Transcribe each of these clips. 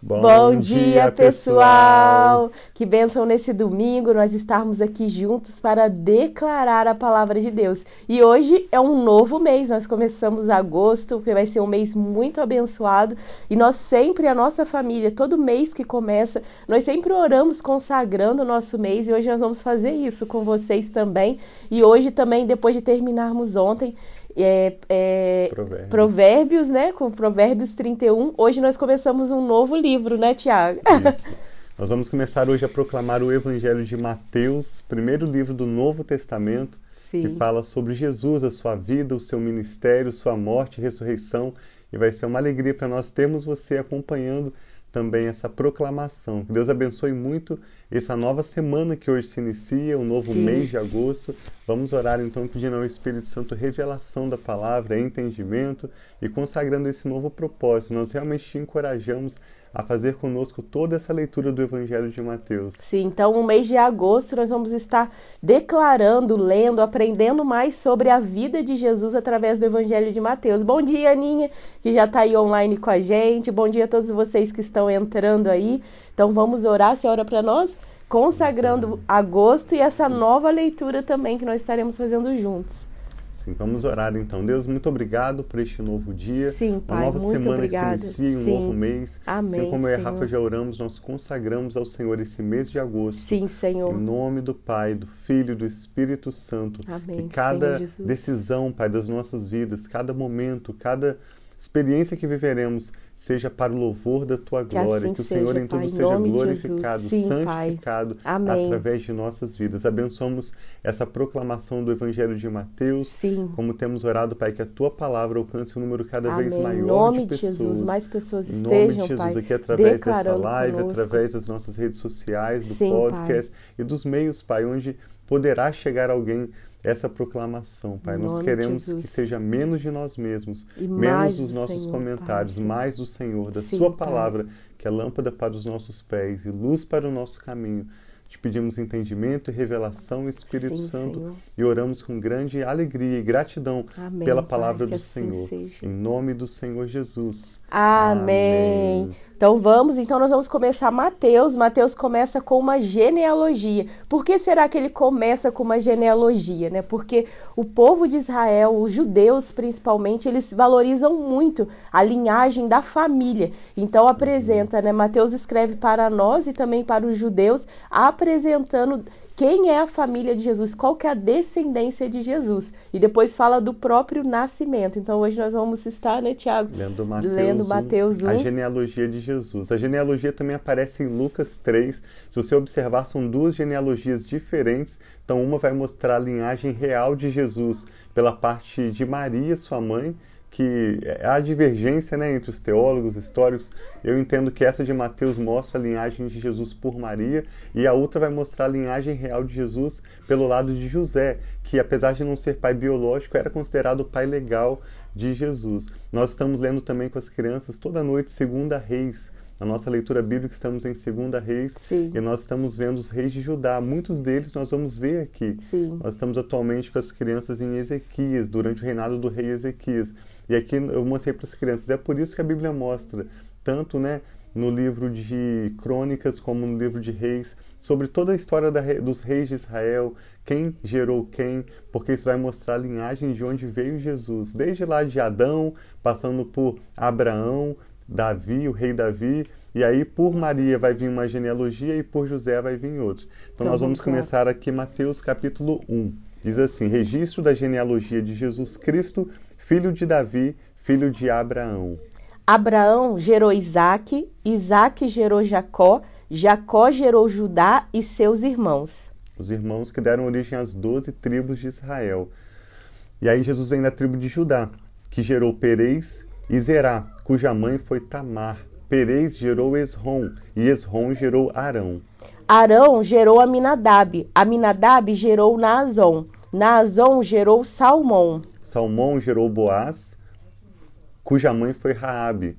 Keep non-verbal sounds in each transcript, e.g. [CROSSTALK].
Bom, Bom dia, pessoal! Que bênção nesse domingo nós estarmos aqui juntos para declarar a palavra de Deus. E hoje é um novo mês, nós começamos agosto, que vai ser um mês muito abençoado. E nós sempre, a nossa família, todo mês que começa, nós sempre oramos consagrando o nosso mês e hoje nós vamos fazer isso com vocês também. E hoje também, depois de terminarmos ontem, é, é, provérbios. provérbios. né? Com Provérbios 31. Hoje nós começamos um novo livro, né, Tiago? nós vamos começar hoje a proclamar o Evangelho de Mateus, primeiro livro do Novo Testamento, Sim. que fala sobre Jesus, a sua vida, o seu ministério, sua morte e ressurreição. E vai ser uma alegria para nós termos você acompanhando também essa proclamação. Que Deus abençoe muito essa nova semana que hoje se inicia, o um novo Sim. mês de agosto. Vamos orar então pedindo ao Espírito Santo revelação da palavra, entendimento e consagrando esse novo propósito. Nós realmente te encorajamos a fazer conosco toda essa leitura do Evangelho de Mateus. Sim, então no mês de agosto nós vamos estar declarando, lendo, aprendendo mais sobre a vida de Jesus através do Evangelho de Mateus. Bom dia, Aninha, que já está aí online com a gente. Bom dia a todos vocês que estão entrando aí. Então vamos orar, você ora para nós, consagrando agosto e essa nova leitura também que nós estaremos fazendo juntos. Sim, vamos orar então. Deus, muito obrigado por este novo dia. Sim, Pai, uma nova muito semana obrigada. que se inicia, um Sim. novo mês. Amém. Assim como eu e a Senhor. Rafa já oramos, nós consagramos ao Senhor esse mês de agosto. Sim, Senhor. Em nome do Pai, do Filho e do Espírito Santo. Amém, que cada Senhor decisão, Pai, das nossas vidas, cada momento, cada experiência que viveremos seja para o louvor da tua Que glória, assim que o Senhor seja, em tudo Pai, seja de glorificado. Sim, Pai. santificado através de nossas vidas. Abençoamos essa proclamação do Evangelho de Mateus. Sim. Como temos orado, Pai, que a tua palavra alcance um número cada vez Amém. maior Em nome de de pessoas. Jesus, mais pessoas Em nome de estejam, Jesus, Pai, aqui através dessa live, conosco. através das nossas redes sociais, do Sim, podcast e dos meios, Pai, onde poderá chegar alguém essa proclamação, Pai. Nós queremos Jesus. que seja menos de nós mesmos, E menos dos do nossos Senhor, comentários, Pai. mais do Senhor, da Sim, Sua Pai. palavra, que é lâmpada para os nossos pés e luz para o nosso caminho. Te pedimos entendimento e revelação, Espírito Sim, Santo, Senhor. e oramos com grande alegria e gratidão Amém, pela Pai, palavra que do assim Senhor. seja. Em nome do Senhor Jesus. Amém. Amém. Então vamos, então nós vamos começar Mateus. Mateus começa com uma genealogia. Por que será que ele começa com uma genealogia, né? Porque o povo de Israel, os judeus principalmente, eles valorizam muito a linhagem da família. Então apresenta, né? Mateus escreve para nós e também para os judeus, apresentando quem é a família de Jesus, qual que é a descendência de Jesus. E depois fala do próprio nascimento. Então hoje nós vamos estar, né, Tiago? Lendo Mateus, Lendo 1, Mateus 1. a genealogia de Jesus. A genealogia também aparece em Lucas 3. Se você observar, são duas genealogias diferentes. Então, uma vai mostrar a linhagem real de Jesus pela parte de Maria, sua mãe, que há divergência né, entre os teólogos históricos. Eu entendo que essa de Mateus mostra a linhagem de Jesus por Maria e a outra vai mostrar a linhagem real de Jesus pelo lado de José, que apesar de não ser pai biológico, era considerado o pai legal de Jesus. Nós estamos lendo também com as crianças toda noite Segunda Reis. Na nossa leitura bíblica estamos em Segunda Reis Sim. e nós estamos vendo os reis de Judá. Muitos deles nós vamos ver aqui. Sim. Nós estamos atualmente com as crianças em Ezequias, durante o reinado do rei Ezequias. E aqui eu mostrei para as crianças. É por isso que a Bíblia mostra, tanto né, no livro de Crônicas como no livro de Reis, sobre toda a história da, dos reis de Israel, quem gerou quem, porque isso vai mostrar a linhagem de onde veio Jesus. Desde lá de Adão, passando por Abraão, Davi, o rei Davi, e aí por Maria vai vir uma genealogia e por José vai vir outra. Então, Então, nós vamos vamos começar aqui Mateus capítulo 1. Diz assim: Registro da genealogia de Jesus Cristo, filho de Davi, filho de Abraão. Abraão gerou Isaac, Isaac gerou Jacó, Jacó gerou Judá e seus irmãos. Os irmãos que deram origem às doze tribos de Israel. E aí Jesus vem da tribo de Judá, que gerou Perez e Zerá, cuja mãe foi Tamar. Perez gerou Esrom, e Esrom gerou Arão. Arão gerou Aminadab, Aminadab gerou Naazon, Naazon gerou Salmão. Salmão gerou Boaz, cuja mãe foi Raabe,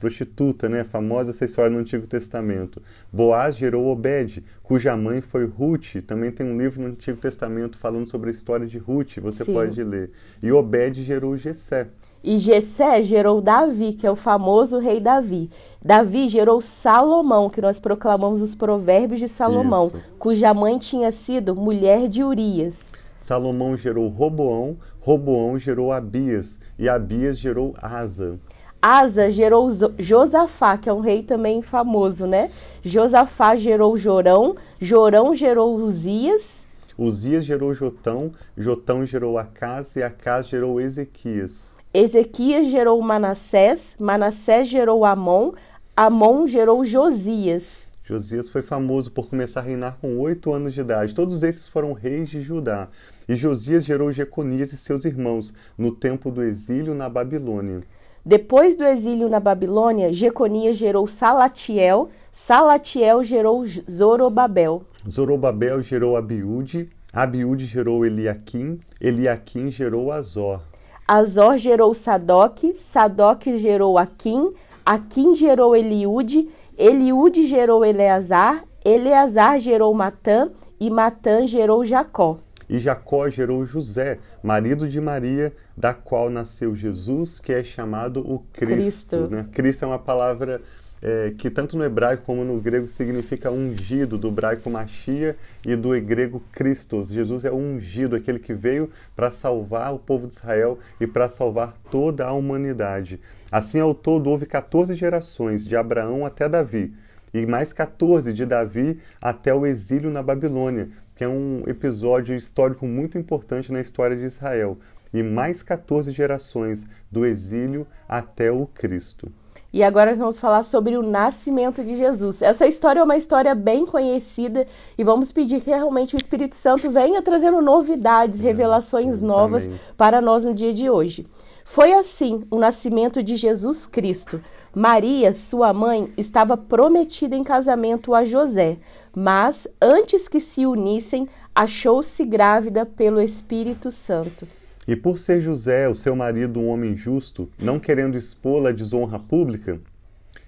prostituta, né? Famosa essa história no Antigo Testamento. Boaz gerou Obed, cuja mãe foi Ruth. Também tem um livro no Antigo Testamento falando sobre a história de Ruth, você Sim. pode ler. E Obed gerou Jessé. E Jessé gerou Davi, que é o famoso rei Davi. Davi gerou Salomão, que nós proclamamos os provérbios de Salomão, Isso. cuja mãe tinha sido mulher de Urias. Salomão gerou Roboão, Roboão gerou Abias, e Abias gerou Asa. Asa gerou Josafá, que é um rei também famoso, né? Josafá gerou Jorão, Jorão gerou Uzias. Uzias gerou Jotão, Jotão gerou Acás e Acás gerou Ezequias. Ezequias gerou Manassés, Manassés gerou Amon, Amon gerou Josias. Josias foi famoso por começar a reinar com oito anos de idade. Todos esses foram reis de Judá. E Josias gerou Jeconias e seus irmãos no tempo do exílio na Babilônia. Depois do exílio na Babilônia, Jeconias gerou Salatiel, Salatiel gerou Zorobabel. Zorobabel gerou Abiúde, Abiúde gerou Eliaquim, Eliaquim gerou Azor. Azor gerou Sadoc, Sadoc gerou Aquim, Aquim gerou Eliúde, Eliúde gerou Eleazar, Eleazar gerou Matã e Matã gerou Jacó. E Jacó gerou José, marido de Maria, da qual nasceu Jesus, que é chamado o Cristo. Cristo, né? Cristo é uma palavra é, que tanto no hebraico como no grego significa ungido, do hebraico Machia e do grego Christos. Jesus é ungido, aquele que veio para salvar o povo de Israel e para salvar toda a humanidade. Assim, ao todo, houve 14 gerações, de Abraão até Davi, e mais 14 de Davi até o exílio na Babilônia, que é um episódio histórico muito importante na história de Israel, e mais 14 gerações do exílio até o Cristo. E agora nós vamos falar sobre o nascimento de Jesus. Essa história é uma história bem conhecida e vamos pedir que realmente o Espírito Santo venha trazendo novidades, revelações novas para nós no dia de hoje. Foi assim o nascimento de Jesus Cristo. Maria, sua mãe, estava prometida em casamento a José, mas antes que se unissem, achou-se grávida pelo Espírito Santo. E por ser José, o seu marido, um homem justo, não querendo expô-la à desonra pública,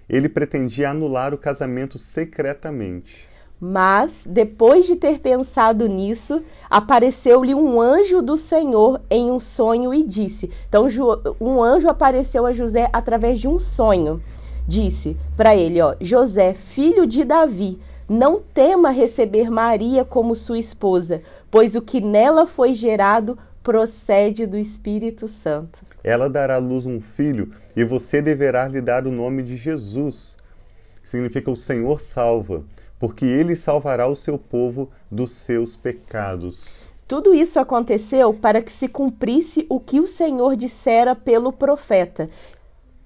ele pretendia anular o casamento secretamente. Mas, depois de ter pensado nisso, apareceu-lhe um anjo do Senhor em um sonho e disse: Então, um anjo apareceu a José através de um sonho. Disse para ele: ó, José, filho de Davi, não tema receber Maria como sua esposa, pois o que nela foi gerado procede do Espírito Santo. Ela dará à luz um filho e você deverá lhe dar o nome de Jesus. Significa o Senhor salva, porque ele salvará o seu povo dos seus pecados. Tudo isso aconteceu para que se cumprisse o que o Senhor dissera pelo profeta.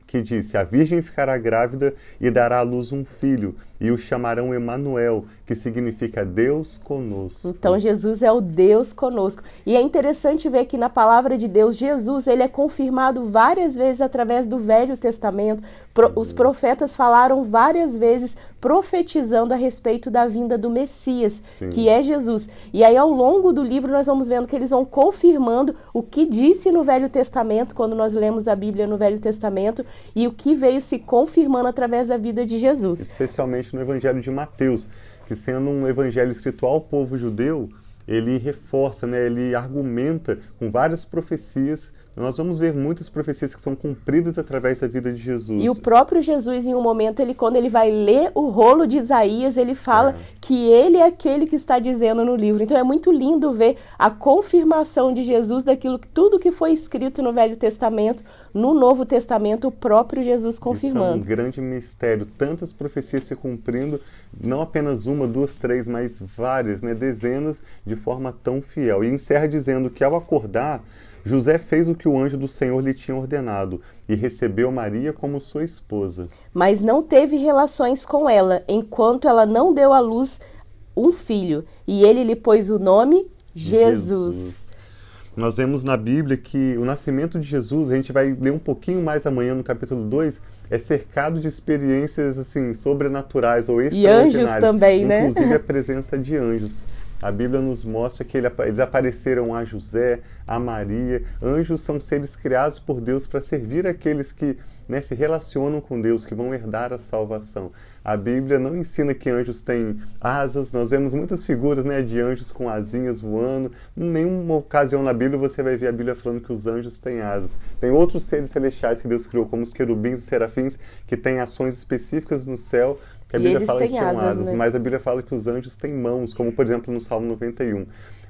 Que disse: A virgem ficará grávida e dará à luz um filho, e o chamarão Emanuel, que significa Deus conosco. Então Jesus é o Deus conosco. E é interessante ver que na palavra de Deus, Jesus, ele é confirmado várias vezes através do Velho Testamento. Pro, os profetas falaram várias vezes profetizando a respeito da vinda do Messias, Sim. que é Jesus. E aí ao longo do livro nós vamos vendo que eles vão confirmando o que disse no Velho Testamento, quando nós lemos a Bíblia no Velho Testamento, e o que veio se confirmando através da vida de Jesus. Especialmente no Evangelho de Mateus, que sendo um evangelho escrito ao povo judeu, ele reforça, né, ele argumenta com várias profecias. Nós vamos ver muitas profecias que são cumpridas através da vida de Jesus. E o próprio Jesus, em um momento, ele quando ele vai ler o rolo de Isaías, ele fala É. que ele é aquele que está dizendo no livro. Então é muito lindo ver a confirmação de Jesus daquilo que tudo que foi escrito no Velho Testamento, no Novo Testamento, o próprio Jesus Isso é um confirmando. grande mistério, tantas profecias se cumprindo, não apenas uma, duas, três, mas várias, né, dezenas, de forma tão fiel. E encerra dizendo que ao acordar, José fez o que o anjo do Senhor lhe tinha ordenado e recebeu Maria como sua esposa. Mas não teve relações com ela, enquanto ela não deu à luz um filho. E ele lhe pôs o nome Jesus. Nós vemos na Bíblia que o nascimento de Jesus, a gente vai ler um pouquinho mais amanhã no capítulo 2, é cercado de experiências assim sobrenaturais ou E anjos extraordinárias. também, né? Inclusive a presença de anjos. A Bíblia nos mostra que ele- eles apareceram a José, a Maria. Anjos são seres criados por Deus para servir aqueles que né, se relacionam com Deus, que vão herdar a salvação. A Bíblia não ensina que anjos têm asas, nós vemos muitas figuras né, de anjos com asinhas voando. Em nenhuma ocasião na Bíblia você vai ver a Bíblia falando que os anjos têm asas. Tem outros seres celestiais que Deus criou, como os querubins e serafins, que têm ações específicas no céu, que a Bíblia fala que têm asas, asas né? mas a Bíblia fala que os anjos têm mãos, como por exemplo no Salmo 91.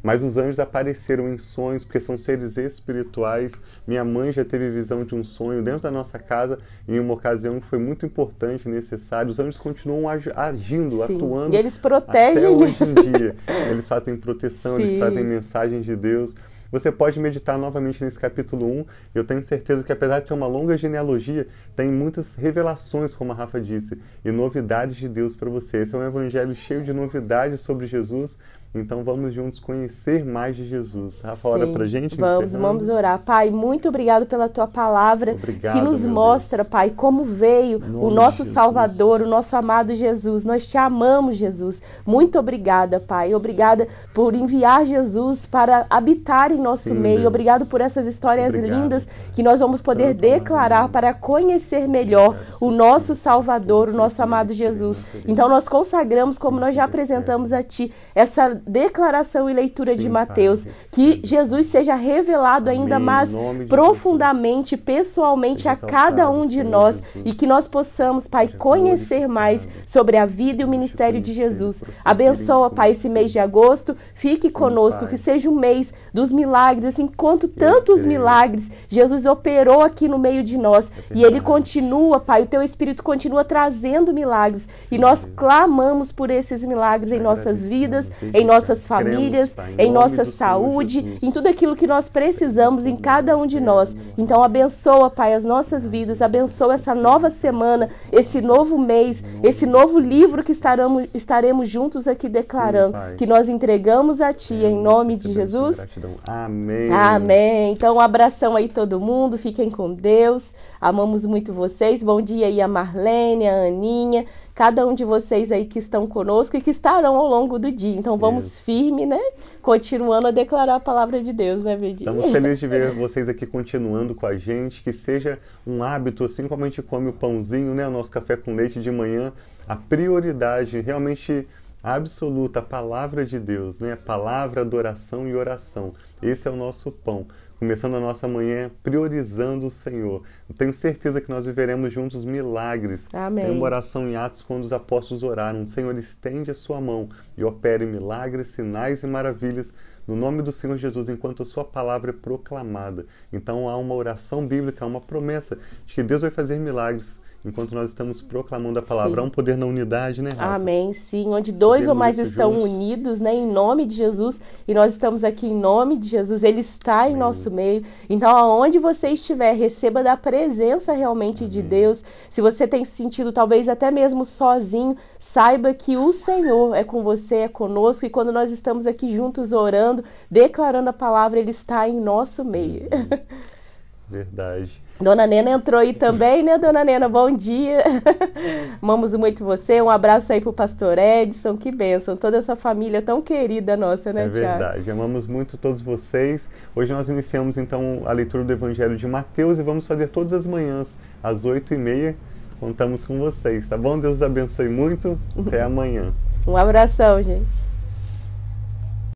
Mas os anjos apareceram em sonhos, porque são seres espirituais. Minha mãe já teve visão de um sonho dentro da nossa casa, em uma ocasião que foi muito importante, necessário. Os anjos continuam agindo, Sim. atuando. E eles protegem. Até hoje em dia. Eles fazem proteção, [LAUGHS] Sim. eles trazem mensagens de Deus. Você pode meditar novamente nesse capítulo 1. Eu tenho certeza que, apesar de ser uma longa genealogia, tem muitas revelações, como a Rafa disse, e novidades de Deus para você. Esse é um evangelho cheio de novidades sobre Jesus, então vamos juntos conhecer mais de Jesus. Rafa, ora pra gente. Vamos, encerrando. vamos orar. Pai, muito obrigado pela tua palavra obrigado, que nos mostra, Deus. Pai, como veio o nosso Salvador, o nosso amado Jesus. Nós te amamos, Jesus. Muito obrigada, Pai. Obrigada por enviar Jesus para habitar em nosso Sim, meio. Deus. Obrigado por essas histórias obrigado, lindas que nós vamos poder Tanto declarar para conhecer melhor o nosso Salvador, o nosso amado Jesus. Então nós consagramos, como nós já apresentamos a Ti, essa declaração e leitura Sim, de Mateus, pai, que Jesus seja revelado Amém. ainda mais profundamente, Jesus. pessoalmente seja a cada um de nós Jesus. e que nós possamos, Pai, seja conhecer mais sobre a vida e o ministério de Jesus. Abençoa, Pai, esse mês de agosto, fique Sim, conosco, pai. que seja o mês dos milagres, assim, quanto tantos milagres Jesus operou aqui no meio de nós. E Ele continua, Pai, o Teu Espírito continua trazendo milagres. Sim, e nós clamamos por esses milagres em nossas vidas, em nossas famílias, Cremos, em nossa saúde, em tudo aquilo que nós precisamos em cada um de nós. Então abençoa, Pai, as nossas vidas, abençoa essa nova semana, esse novo mês, esse novo livro que estaremos, estaremos juntos aqui declarando, Sim, que nós entregamos a Ti em nome de Jesus. Amém. Amém. Então um abração aí todo mundo, fiquem com Deus. Amamos muito vocês. Bom dia aí a Marlene, a Aninha cada um de vocês aí que estão conosco e que estarão ao longo do dia. Então vamos Isso. firme, né? Continuando a declarar a palavra de Deus, né, Bedinho? Estamos felizes de ver [LAUGHS] vocês aqui continuando com a gente, que seja um hábito, assim como a gente come o pãozinho, né? O nosso café com leite de manhã, a prioridade realmente absoluta, a palavra de Deus, né? Palavra, adoração e oração. Esse é o nosso pão começando a nossa manhã priorizando o Senhor. Eu tenho certeza que nós viveremos juntos milagres. Amém. Tem uma oração em Atos quando os apóstolos oraram: o Senhor estende a sua mão e opere milagres, sinais e maravilhas no nome do Senhor Jesus enquanto a sua palavra é proclamada. Então há uma oração bíblica, há uma promessa de que Deus vai fazer milagres enquanto nós estamos proclamando a palavra. Sim. Há um poder na unidade, né? Rafa? Amém, sim. Onde dois ou mais estão juntos. unidos, né? Em nome de Jesus. E nós estamos aqui em nome de Jesus. Ele está em nosso meio. Então, aonde você estiver, receba da presença realmente Amém. de Deus. Se você tem se sentido talvez até mesmo sozinho, saiba que o Senhor é com você, é conosco. E quando nós estamos aqui juntos orando, declarando a palavra, Ele está em nosso meio. [LAUGHS] Verdade. Dona Nena entrou aí também, né, Dona Nena? Bom dia. [LAUGHS] Amamos muito você. Um abraço aí pro pastor Edson. Que bênção. Toda essa família tão querida nossa, né, É verdade. Amamos muito todos vocês. Hoje nós iniciamos, então, a leitura do Evangelho de Mateus e vamos fazer todas as manhãs, às oito e meia. Contamos com vocês, tá bom? Deus abençoe muito. Até [LAUGHS] amanhã. Um abração, gente.